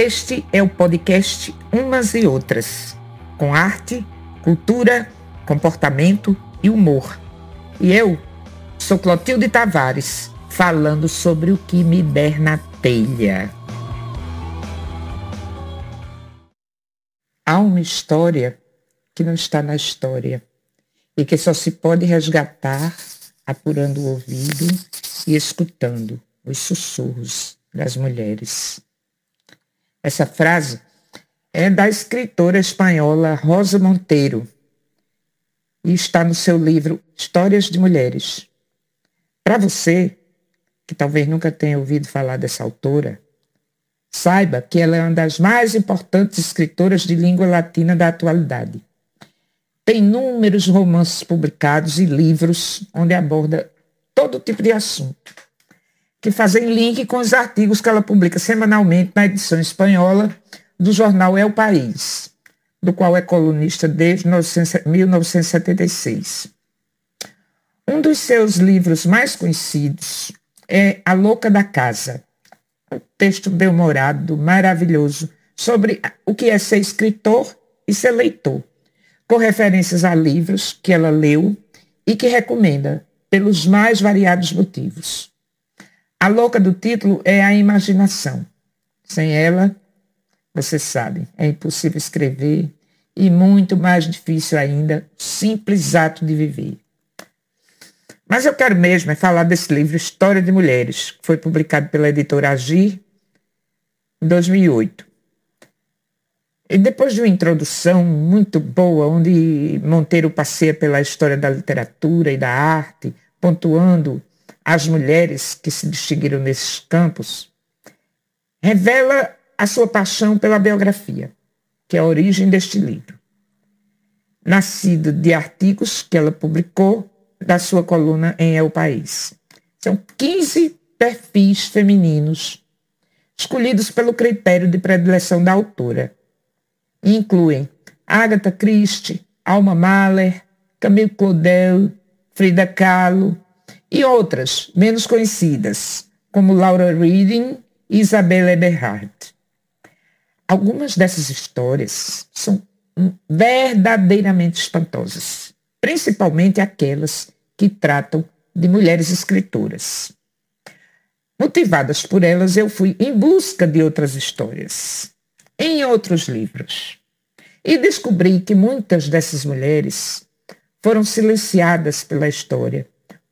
Este é o podcast Umas e Outras, com arte, cultura, comportamento e humor. E eu sou Clotilde Tavares, falando sobre o que me der na telha. Há uma história que não está na história e que só se pode resgatar apurando o ouvido e escutando os sussurros das mulheres. Essa frase é da escritora espanhola Rosa Monteiro e está no seu livro Histórias de Mulheres. Para você, que talvez nunca tenha ouvido falar dessa autora, saiba que ela é uma das mais importantes escritoras de língua latina da atualidade. Tem inúmeros romances publicados e livros onde aborda todo tipo de assunto, que fazem link com os artigos que ela publica semanalmente na edição espanhola do jornal o País, do qual é colunista desde 1976. Um dos seus livros mais conhecidos é A Louca da Casa, um texto bem-humorado, maravilhoso, sobre o que é ser escritor e ser leitor com referências a livros que ela leu e que recomenda pelos mais variados motivos. A louca do título é a imaginação. Sem ela, você sabe, é impossível escrever e muito mais difícil ainda o simples ato de viver. Mas eu quero mesmo é falar desse livro História de Mulheres, que foi publicado pela editora Agir em 2008. E depois de uma introdução muito boa, onde Monteiro passeia pela história da literatura e da arte, pontuando as mulheres que se distinguiram nesses campos, revela a sua paixão pela biografia, que é a origem deste livro. Nascido de artigos que ela publicou da sua coluna em El País. São 15 perfis femininos escolhidos pelo critério de predileção da autora incluem Agatha Christie, Alma Mahler, Camille Claudel, Frida Kahlo e outras menos conhecidas, como Laura Reading e Isabella Eberhardt. Algumas dessas histórias são verdadeiramente espantosas, principalmente aquelas que tratam de mulheres escritoras. Motivadas por elas, eu fui em busca de outras histórias em outros livros. E descobri que muitas dessas mulheres foram silenciadas pela história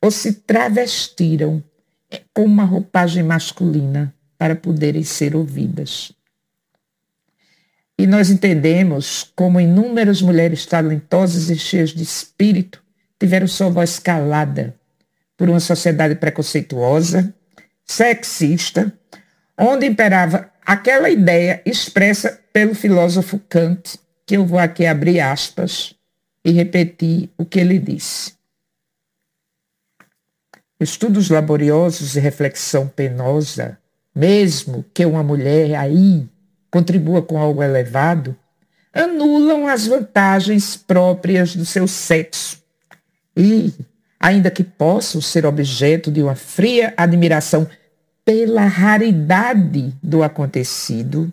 ou se travestiram com uma roupagem masculina para poderem ser ouvidas. E nós entendemos como inúmeras mulheres talentosas e cheias de espírito tiveram sua voz calada por uma sociedade preconceituosa, sexista, onde imperava aquela ideia expressa pelo filósofo Kant, que eu vou aqui abrir aspas e repetir o que ele disse. Estudos laboriosos e reflexão penosa, mesmo que uma mulher aí contribua com algo elevado, anulam as vantagens próprias do seu sexo. E, ainda que possam ser objeto de uma fria admiração pela raridade do acontecido,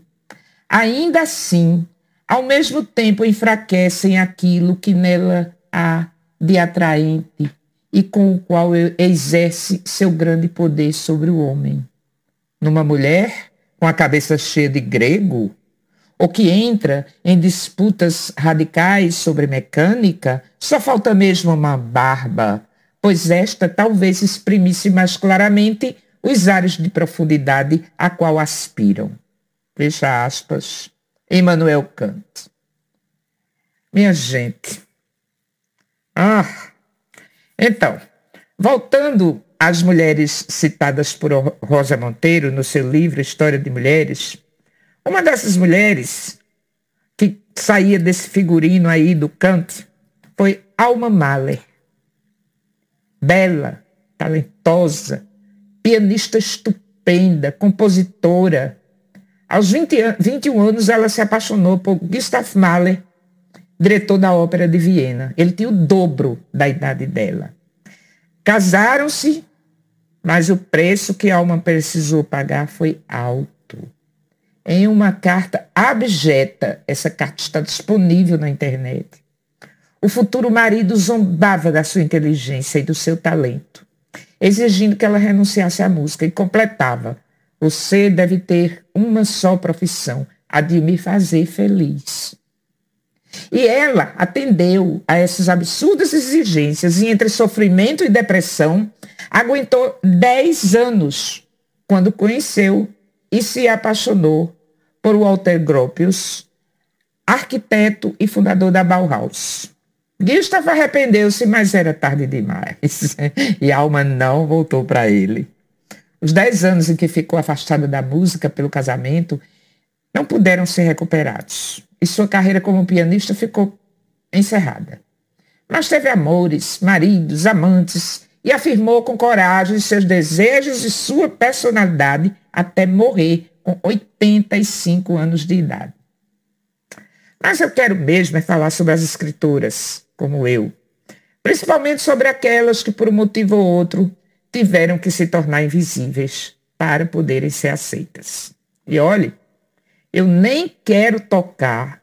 ainda assim, ao mesmo tempo enfraquecem aquilo que nela há de atraente e com o qual exerce seu grande poder sobre o homem. Numa mulher com a cabeça cheia de grego, ou que entra em disputas radicais sobre mecânica, só falta mesmo uma barba, pois esta talvez exprimisse mais claramente os ares de profundidade a qual aspiram. Fecha aspas. Emmanuel Kant. Minha gente. Ah, então, voltando às mulheres citadas por Rosa Monteiro no seu livro História de Mulheres, uma dessas mulheres que saía desse figurino aí do Kant foi Alma Mahler. Bela, talentosa, pianista estupenda, compositora. Aos 20 an 21 anos, ela se apaixonou por Gustav Mahler, diretor da Ópera de Viena. Ele tinha o dobro da idade dela. Casaram-se, mas o preço que Alma precisou pagar foi alto. em uma carta abjeta. Essa carta está disponível na internet. O futuro marido zombava da sua inteligência e do seu talento, exigindo que ela renunciasse à música e completava: Você deve ter uma só profissão, a de me fazer feliz. E ela atendeu a essas absurdas exigências e entre sofrimento e depressão, aguentou 10 anos quando conheceu e se apaixonou por Walter Gropius, arquiteto e fundador da Bauhaus. Gustav arrependeu-se, mas era tarde demais. e a alma não voltou para ele. Os dez anos em que ficou afastada da música pelo casamento não puderam ser recuperados. E sua carreira como pianista ficou encerrada. Mas teve amores, maridos, amantes e afirmou com coragem seus desejos e sua personalidade até morrer com 85 anos de idade. Mas eu quero mesmo é falar sobre as escrituras, como eu, principalmente sobre aquelas que por um motivo ou outro tiveram que se tornar invisíveis para poderem ser aceitas. E olhe, eu nem quero tocar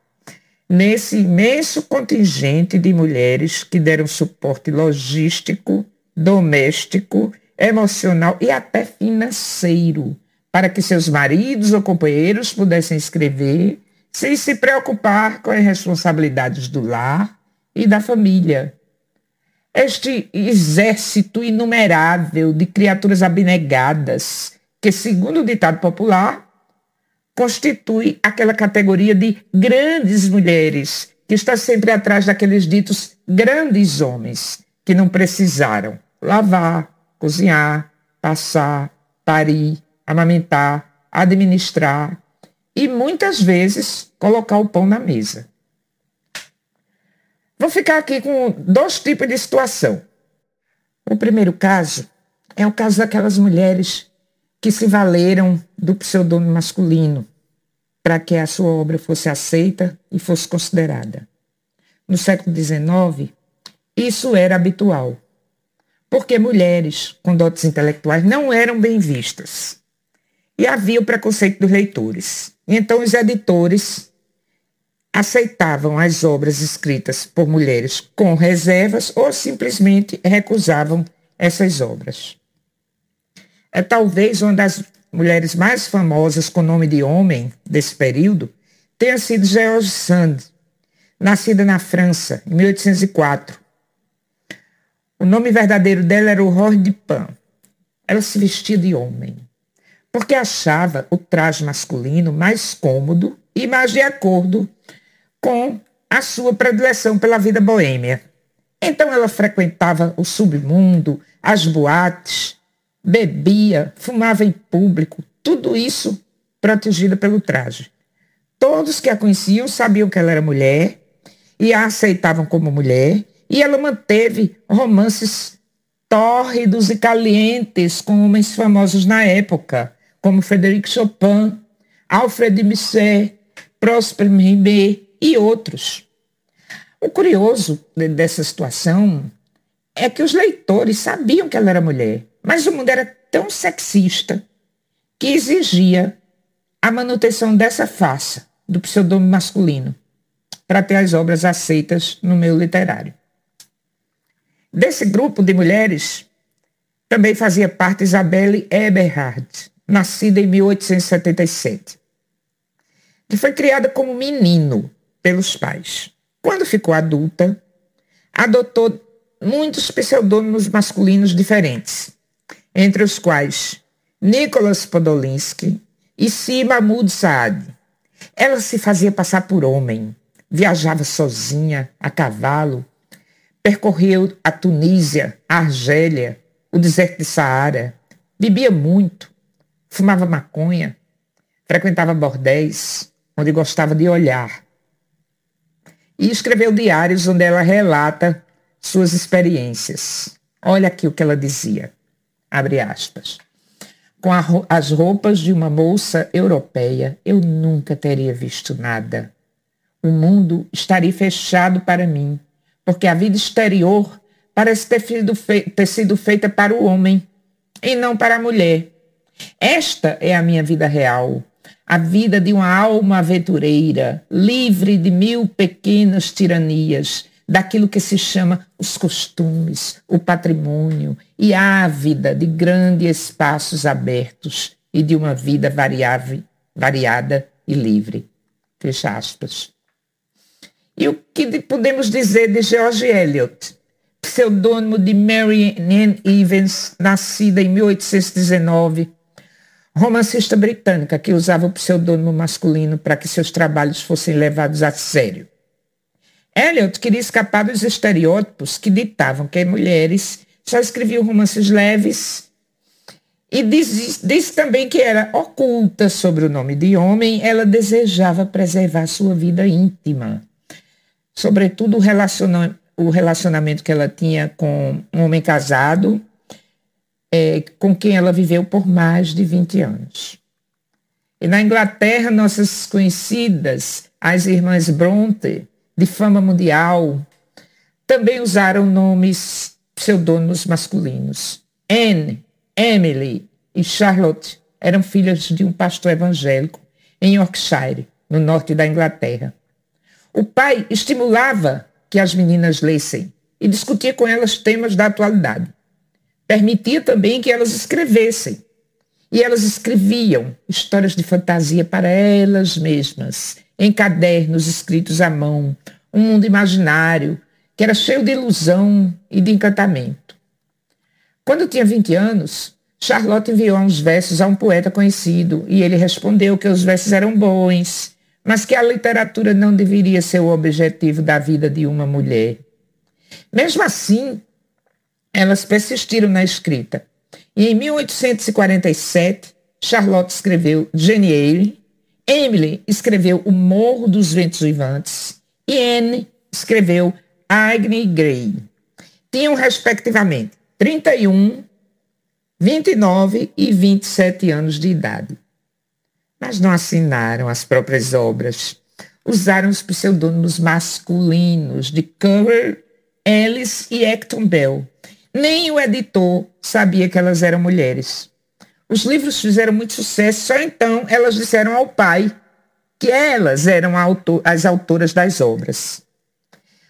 nesse imenso contingente de mulheres que deram suporte logístico, doméstico, emocional e até financeiro para que seus maridos ou companheiros pudessem escrever sem se preocupar com as responsabilidades do lar e da família. Este exército inumerável de criaturas abnegadas, que, segundo o ditado popular, constitui aquela categoria de grandes mulheres, que está sempre atrás daqueles ditos grandes homens, que não precisaram lavar, cozinhar, passar, parir, amamentar, administrar e muitas vezes colocar o pão na mesa. Vou ficar aqui com dois tipos de situação. O primeiro caso é o caso daquelas mulheres que se valeram do pseudônimo masculino para que a sua obra fosse aceita e fosse considerada. No século XIX, isso era habitual, porque mulheres com dotes intelectuais não eram bem vistas. E havia o preconceito dos leitores. Então, os editores aceitavam as obras escritas por mulheres com reservas ou simplesmente recusavam essas obras. É talvez uma das mulheres mais famosas com nome de homem desse período tenha sido George Sand, nascida na França em 1804. O nome verdadeiro dela era Aurore Dupin. Ela se vestia de homem porque achava o traje masculino mais cômodo e mais de acordo com a sua predileção pela vida boêmia. Então ela frequentava o submundo, as boates, bebia, fumava em público, tudo isso protegida pelo traje. Todos que a conheciam sabiam que ela era mulher e a aceitavam como mulher, e ela manteve romances tórridos e calientes com homens famosos na época, como Frederic Chopin, Alfred Musset, Prosper Mérimée e outros. O curioso dessa situação é que os leitores sabiam que ela era mulher, mas o mundo era tão sexista que exigia a manutenção dessa face do pseudônimo masculino para ter as obras aceitas no meio literário. Desse grupo de mulheres também fazia parte Isabelle Eberhard, nascida em 1877, que foi criada como menino pelos pais. Quando ficou adulta, adotou muitos pseudônimos masculinos diferentes, entre os quais Nicholas Podolinsky e Si Mahmoud Saad. Ela se fazia passar por homem, viajava sozinha, a cavalo, percorreu a Tunísia, a Argélia, o deserto de Saara, bebia muito, fumava maconha, frequentava bordéis, onde gostava de olhar. E escreveu diários onde ela relata suas experiências. Olha aqui o que ela dizia. Abre aspas. Com as roupas de uma moça europeia, eu nunca teria visto nada. O mundo estaria fechado para mim, porque a vida exterior parece ter, ter sido feita para o homem e não para a mulher. Esta é a minha vida real. a vida de uma alma aventureira, livre de mil pequenas tiranias, daquilo que se chama os costumes, o patrimônio, e ávida de grandes espaços abertos e de uma vida variável, variada e livre. Fecha aspas. E o que podemos dizer de George Eliot, pseudônimo de Mary Ann Evans, nascida em 1819, romancista britânica que usava o pseudônimo masculino para que seus trabalhos fossem levados a sério. Eliot queria escapar dos estereótipos que ditavam que mulheres só escreviam romances leves e diz, diz também que era oculta sobre o nome de homem, ela desejava preservar sua vida íntima, sobretudo o, relaciona, o relacionamento que ela tinha com um homem casado, é, com quem ela viveu por mais de 20 anos. E na Inglaterra, nossas conhecidas, as irmãs Bronte, de fama mundial, também usaram nomes pseudônimos masculinos. Anne, Emily e Charlotte eram filhas de um pastor evangélico em Yorkshire, no norte da Inglaterra. O pai estimulava que as meninas lessem e discutia com elas temas da atualidade. Permitia também que elas escrevessem. E elas escreviam histórias de fantasia para elas mesmas, em cadernos escritos à mão, um mundo imaginário que era cheio de ilusão e de encantamento. Quando tinha 20 anos, Charlotte enviou uns versos a um poeta conhecido e ele respondeu que os versos eram bons, mas que a literatura não deveria ser o objetivo da vida de uma mulher. Mesmo assim, elas persistiram na escrita. E em 1847, Charlotte escreveu Jane Eyre, Emily escreveu O Morro dos Ventos Vivantes e Anne escreveu Agni Grey. Tinham, respectivamente, 31, 29 e 27 anos de idade. Mas não assinaram as próprias obras. Usaram os pseudônimos masculinos de Currer, Ellis e Acton Bell. Nem o editor sabia que elas eram mulheres. Os livros fizeram muito sucesso, só então elas disseram ao pai que elas eram as autoras das obras.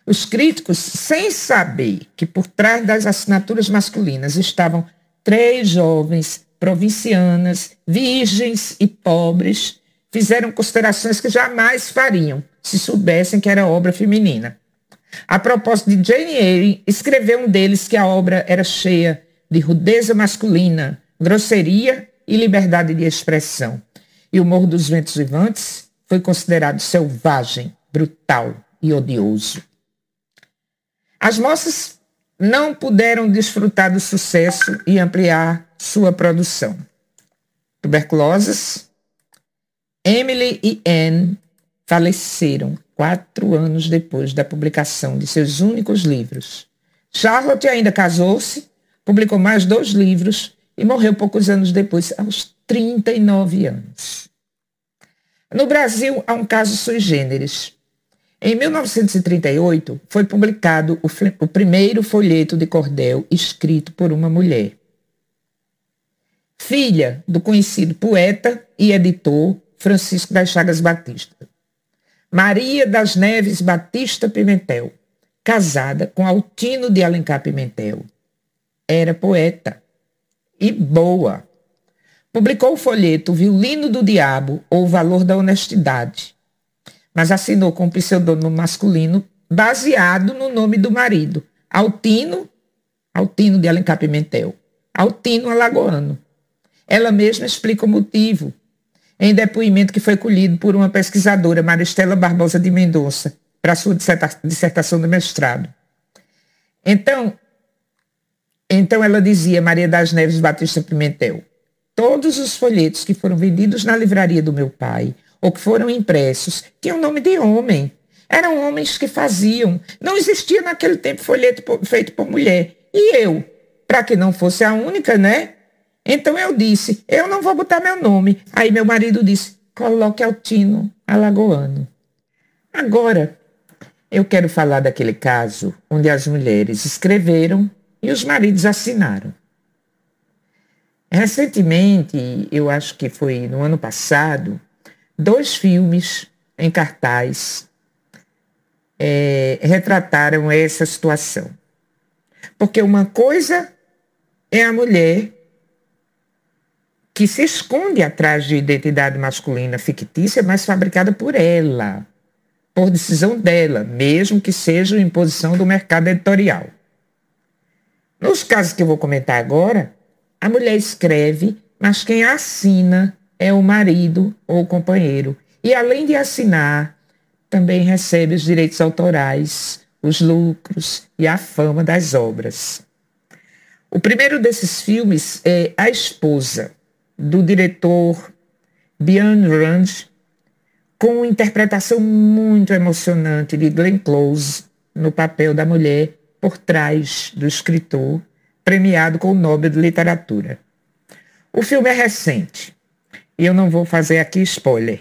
Os críticos, sem saber que por trás das assinaturas masculinas estavam três jovens provincianas, virgens e pobres, fizeram considerações que jamais fariam se soubessem que era obra feminina. A propósito de Jane Eyre, escreveu um deles que a obra era cheia de rudeza masculina, grosseria e liberdade de expressão. E o Morro dos Ventos Vivantes foi considerado selvagem, brutal e odioso. As moças não puderam desfrutar do sucesso e ampliar sua produção. Tuberculosas, Emily e Anne faleceram quatro anos depois da publicação de seus únicos livros. Charlotte ainda casou-se, publicou mais dois livros e morreu poucos anos depois, aos 39 anos. No Brasil, há um caso sui generis. Em 1938, foi publicado o, o primeiro folheto de cordel escrito por uma mulher. Filha do conhecido poeta e editor Francisco das Chagas Batista. Maria das Neves Batista Pimentel, casada com Altino de Alencar Pimentel. Era poeta e boa. Publicou o folheto Violino do Diabo ou O Valor da Honestidade, mas assinou com pseudônimo masculino baseado no nome do marido, Altino, Altino de Alencar Pimentel, Altino Alagoano. Ela mesma explica o motivo em depoimento que foi colhido por uma pesquisadora, Maristela Barbosa de Mendonça, para sua dissertação de mestrado. Então, então ela dizia, Maria das Neves Batista Pimentel, todos os folhetos que foram vendidos na livraria do meu pai, ou que foram impressos, tinham nome de homem. Eram homens que faziam. Não existia naquele tempo folheto feito por mulher. E eu, para que não fosse a única, né? Então eu disse, eu não vou botar meu nome. Aí meu marido disse, coloque Altino Alagoano. Agora, eu quero falar daquele caso onde as mulheres escreveram e os maridos assinaram. Recentemente, eu acho que foi no ano passado, dois filmes em cartaz é, retrataram essa situação. Porque uma coisa é a mulher que se esconde atrás de identidade masculina fictícia, mas fabricada por ela, por decisão dela, mesmo que seja imposição do mercado editorial. Nos casos que eu vou comentar agora, a mulher escreve, mas quem assina é o marido ou o companheiro. E além de assinar, também recebe os direitos autorais, os lucros e a fama das obras. O primeiro desses filmes é A Esposa, do diretor Bian Rand, com interpretação muito emocionante de Glenn Close no papel da mulher por trás do escritor, premiado com o Nobel de Literatura. O filme é recente e eu não vou fazer aqui spoiler.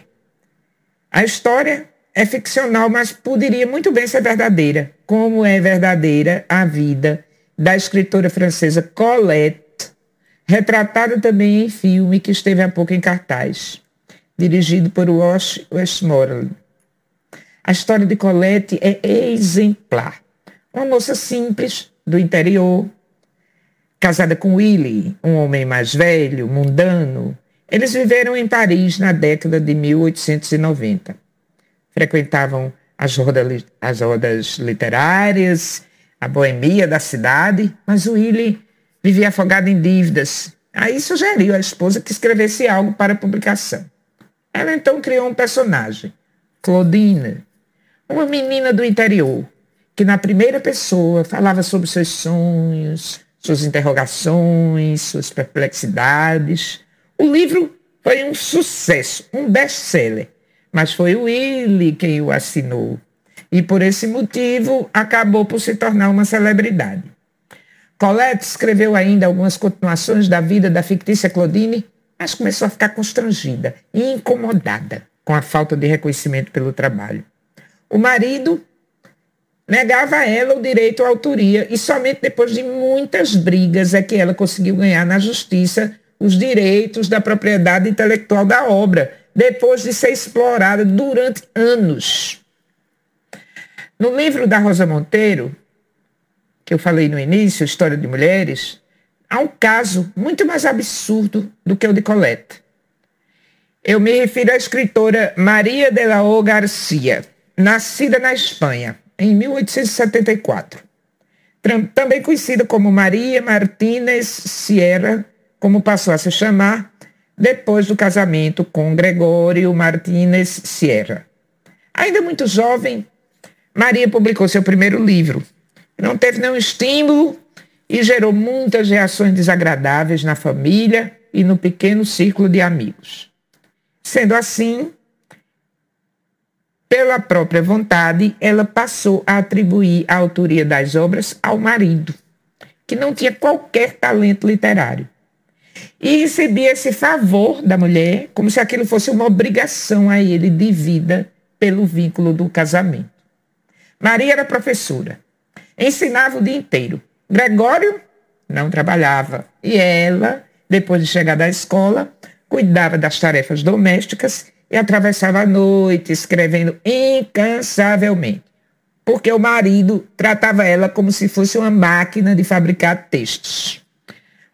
A história é ficcional, mas poderia muito bem ser verdadeira, como é verdadeira a vida da escritora francesa Colette, retratada também em filme que esteve há pouco em cartaz, dirigido por Wash Westmoreland. A história de Colette é exemplar. Uma moça simples, do interior, casada com Willy, um homem mais velho, mundano. Eles viveram em Paris na década de 1890. Frequentavam as rodas, as rodas literárias a boemia da cidade, mas Willy vivia afogado em dívidas. Aí sugeriu à esposa que escrevesse algo para publicação. Ela então criou um personagem, Claudine, uma menina do interior, que na primeira pessoa falava sobre seus sonhos, suas interrogações, suas perplexidades. O livro foi um sucesso, um best-seller, mas foi o Willy quem o assinou e, por esse motivo, acabou por se tornar uma celebridade. Colette escreveu ainda algumas continuações da vida da fictícia Claudine, mas começou a ficar constrangida e incomodada com a falta de reconhecimento pelo trabalho. O marido negava a ela o direito à autoria e somente depois de muitas brigas é que ela conseguiu ganhar na justiça os direitos da propriedade intelectual da obra, depois de ser explorada durante anos. No livro da Rosa Monteiro, que eu falei no início, História de Mulheres, há um caso muito mais absurdo do que o de Colette. Eu me refiro à escritora Maria de la O Garcia, nascida na Espanha, em 1874. Também conhecida como Maria Martínez Sierra, como passou a se chamar depois do casamento com Gregório Martínez Sierra. Ainda muito jovem, Maria publicou seu primeiro livro. Não teve nenhum estímulo e gerou muitas reações desagradáveis na família e no pequeno círculo de amigos. Sendo assim, pela própria vontade, ela passou a atribuir a autoria das obras ao marido, que não tinha qualquer talento literário. E recebia esse favor da mulher como se aquilo fosse uma obrigação a ele de vida pelo vínculo do casamento. Maria era professora. Ensinava o dia inteiro. Gregório não trabalhava. E ela, depois de chegar da escola, cuidava das tarefas domésticas e atravessava a noite escrevendo incansavelmente. Porque o marido tratava ela como se fosse uma máquina de fabricar textos.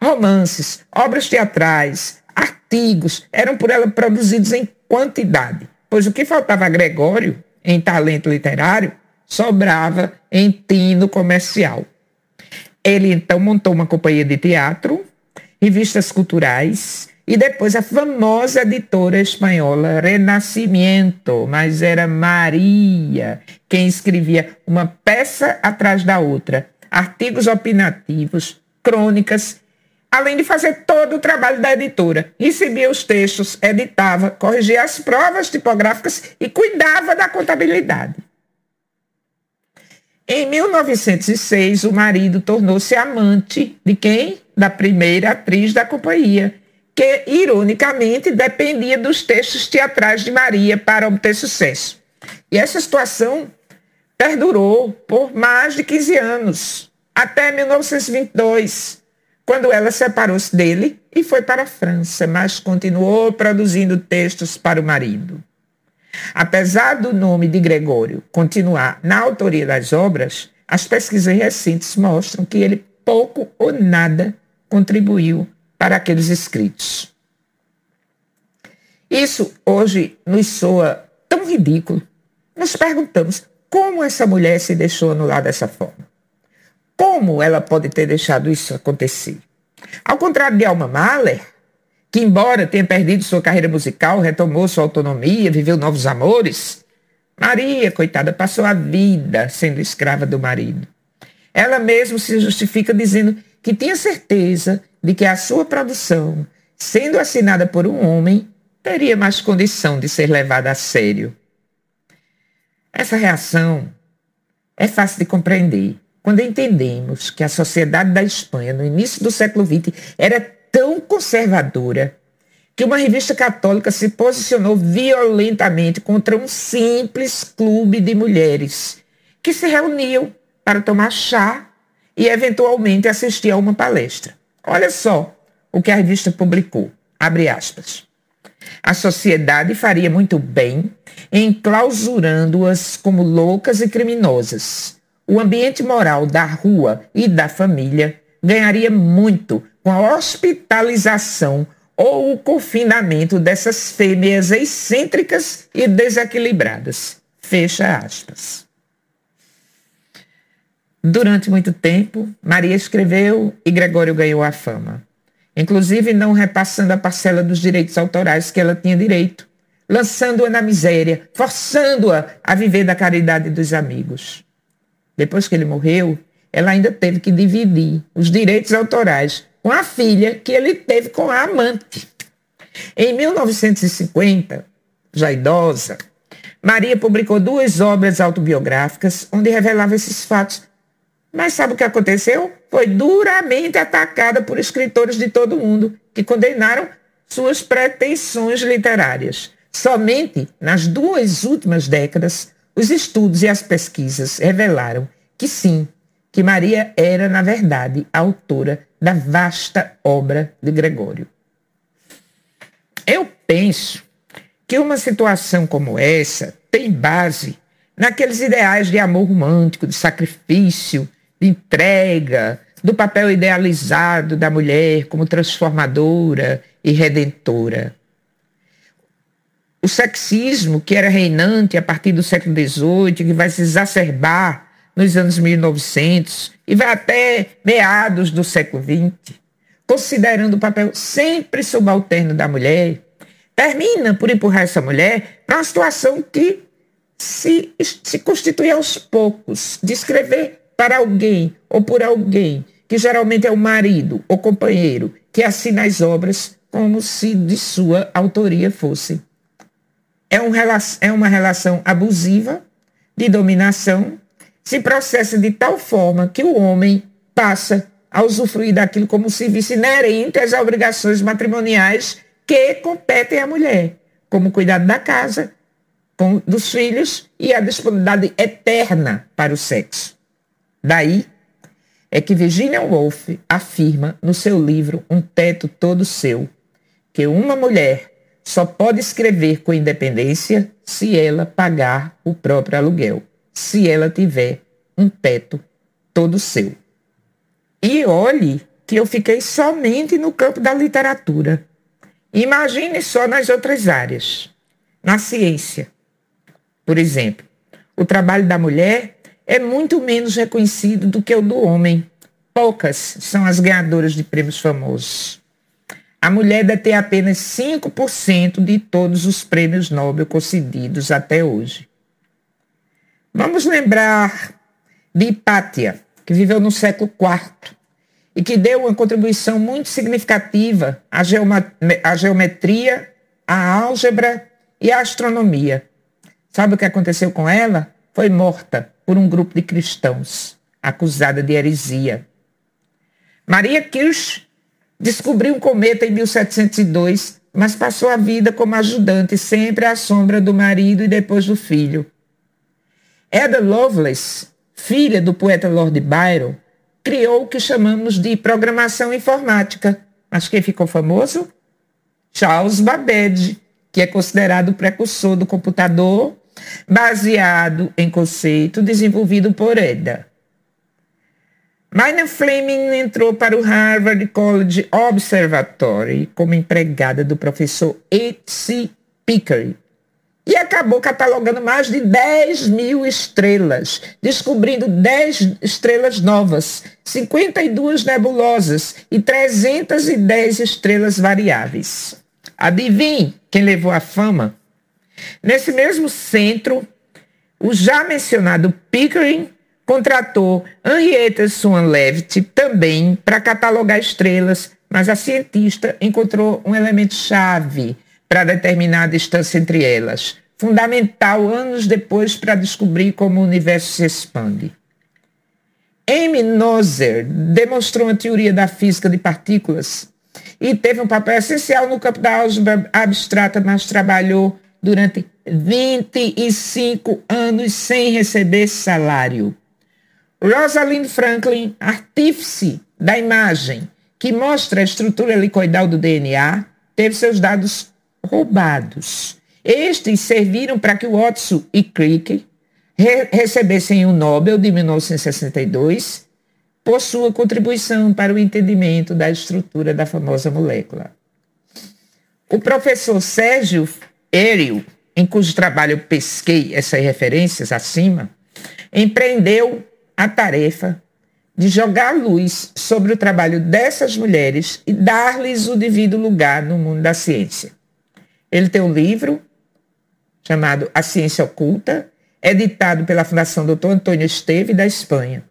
Romances, obras teatrais, artigos eram por ela produzidos em quantidade, pois o que faltava a Gregório em talento literário sobrava em tino comercial. Ele então montou uma companhia de teatro, revistas culturais e depois a famosa editora espanhola Renascimento, mas era Maria quem escrevia uma peça atrás da outra, artigos opinativos, crônicas, além de fazer todo o trabalho da editora. Recebia os textos, editava, corrigia as provas tipográficas e cuidava da contabilidade. Em 1906, o marido tornou-se amante de quem? Da primeira atriz da companhia, que, ironicamente, dependia dos textos teatrais de Maria para obter sucesso. E essa situação perdurou por mais de 15 anos, até 1922, quando ela separou-se dele e foi para a França, mas continuou produzindo textos para o marido. Apesar do nome de Gregório continuar na autoria das obras, as pesquisas recentes mostram que ele pouco ou nada contribuiu para aqueles escritos. Isso hoje nos soa tão ridículo. Nos perguntamos como essa mulher se deixou anular dessa forma. Como ela pode ter deixado isso acontecer? Ao contrário de Alma Mahler, que embora tenha perdido sua carreira musical, retomou sua autonomia, viveu novos amores, Maria, coitada, passou a vida sendo escrava do marido. Ela mesma se justifica dizendo que tinha certeza de que a sua produção, sendo assinada por um homem, teria mais condição de ser levada a sério. Essa reação é fácil de compreender quando entendemos que a sociedade da Espanha, no início do século XX, era tão conservadora que uma revista católica se posicionou violentamente contra um simples clube de mulheres que se reuniam para tomar chá e eventualmente assistir a uma palestra. Olha só o que a revista publicou. Abre aspas. A sociedade faria muito bem enclausurando-as como loucas e criminosas. O ambiente moral da rua e da família ganharia muito com a hospitalização ou o confinamento dessas fêmeas excêntricas e desequilibradas. Fecha aspas. Durante muito tempo, Maria escreveu e Gregório ganhou a fama inclusive não repassando a parcela dos direitos autorais que ela tinha direito, lançando-a na miséria, forçando-a a viver da caridade dos amigos. Depois que ele morreu, ela ainda teve que dividir os direitos autorais com a filha que ele teve com a amante. Em 1950, já idosa, Maria publicou duas obras autobiográficas onde revelava esses fatos mas sabe o que aconteceu? Foi duramente atacada por escritores de todo o mundo, que condenaram suas pretensões literárias. Somente nas duas últimas décadas, os estudos e as pesquisas revelaram que sim, que Maria era, na verdade, a autora da vasta obra de Gregório. Eu penso que uma situação como essa tem base naqueles ideais de amor romântico, de sacrifício, entrega, do papel idealizado da mulher como transformadora e redentora. O sexismo, que era reinante a partir do século XVIII, que vai se exacerbar nos anos 1900 e vai até meados do século XX, considerando o papel sempre subalterno da mulher, termina por empurrar essa mulher para uma situação que se, se constitui aos poucos, de escrever para alguém ou por alguém, que geralmente é o marido ou companheiro, que assina as obras como se de sua autoria fosse. É, um, é uma relação abusiva, de dominação, se processa de tal forma que o homem passa a usufruir daquilo como se visse inerente às obrigações matrimoniais que competem à mulher, como cuidado da casa, com, dos filhos e a disponibilidade eterna para o sexo. Daí é que Virginia Woolf afirma no seu livro Um Teto Todo Seu que uma mulher só pode escrever com independência se ela pagar o próprio aluguel, se ela tiver um teto todo seu. E olhe que eu fiquei somente no campo da literatura. Imagine só nas outras áreas. Na ciência, por exemplo, o trabalho da mulher é muito menos reconhecido do que o do homem. Poucas são as ganhadoras de prêmios famosos. A mulher detém apenas 5% de todos os prêmios Nobel concedidos até hoje. Vamos lembrar de Hipátia, que viveu no século IV e que deu uma contribuição muito significativa à, à geometria, à álgebra e à astronomia. Sabe o que aconteceu com ela? Foi morta por um grupo de cristãos, acusada de heresia. Maria Kirsch descobriu um cometa em 1702, mas passou a vida como ajudante, sempre à sombra do marido e depois do filho. Ada Lovelace, filha do poeta Lord Byron, criou o que chamamos de programação informática. Mas quem ficou famoso? Charles Babbage, que é considerado o precursor do computador, baseado em conceito desenvolvido por Eda. Mina Fleming entrou para o Harvard College Observatory como empregada do professor H.C. Pickering e acabou catalogando mais de 10 mil estrelas, descobrindo 10 estrelas novas, 52 nebulosas e 310 estrelas variáveis. Adivinhe quem levou a fama? Nesse mesmo centro, o já mencionado Pickering contratou Henrietta Swan Leavitt também para catalogar estrelas, mas a cientista encontrou um elemento chave para determinar a distância entre elas, fundamental anos depois para descobrir como o universo se expande. Amy Noether demonstrou a teoria da física de partículas e teve um papel essencial no campo da álgebra abstrata, mas trabalhou durante 25 anos sem receber salário. Rosalind Franklin, artífice da imagem que mostra a estrutura helicoidal do DNA, teve seus dados roubados. Estes serviram para que Watson e Crick re recebessem o Nobel de 1962 por sua contribuição para o entendimento da estrutura da famosa molécula. O professor Sérgio Éreo, em cujo trabalho pesquei essas referências acima, empreendeu a tarefa de jogar luz sobre o trabalho dessas mulheres e dar-lhes o devido lugar no mundo da ciência. Ele tem um livro chamado A Ciência Oculta, editado pela Fundação Dr. Antônio Esteve da Espanha.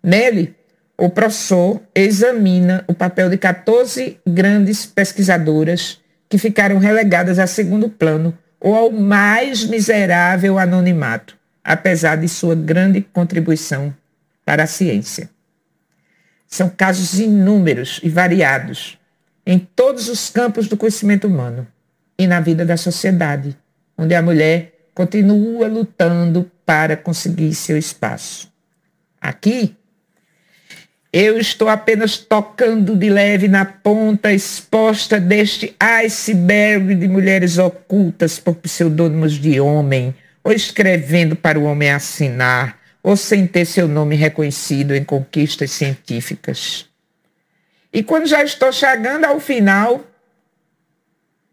Nele, o professor examina o papel de 14 grandes pesquisadoras que ficaram relegadas a segundo plano ou ao mais miserável anonimato, apesar de sua grande contribuição para a ciência. São casos inúmeros e variados em todos os campos do conhecimento humano e na vida da sociedade, onde a mulher continua lutando para conseguir seu espaço. Aqui, eu estou apenas tocando de leve na ponta exposta deste iceberg de mulheres ocultas por pseudônimos de homem, ou escrevendo para o homem assinar, ou sem ter seu nome reconhecido em conquistas científicas. E quando já estou chegando ao final,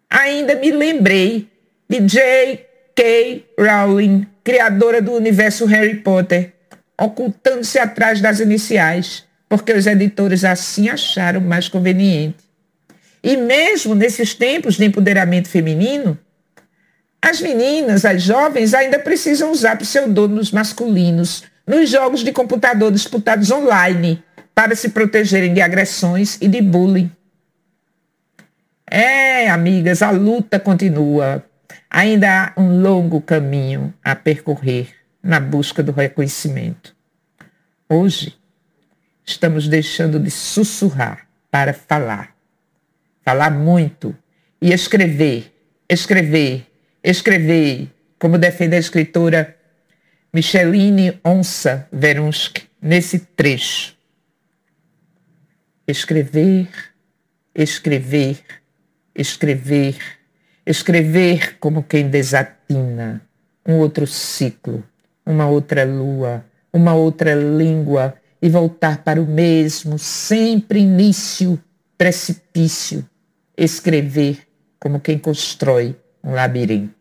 ainda me lembrei de J.K. Rowling, criadora do universo Harry Potter, ocultando-se atrás das iniciais, porque os editores assim acharam mais conveniente. E mesmo nesses tempos de empoderamento feminino, as meninas, as jovens, ainda precisam usar pseudônimos masculinos nos jogos de computador disputados online para se protegerem de agressões e de bullying. É, amigas, a luta continua. Ainda há um longo caminho a percorrer na busca do reconhecimento. Hoje, estamos deixando de sussurrar para falar. Falar muito e escrever, escrever, escrever, como defende a escritora Micheline Onça Verunsk nesse trecho. Escrever, escrever, escrever, escrever como quem desatina um outro ciclo, uma outra lua, uma outra língua e voltar para o mesmo, sempre início, precipício, escrever como quem constrói um labirinto.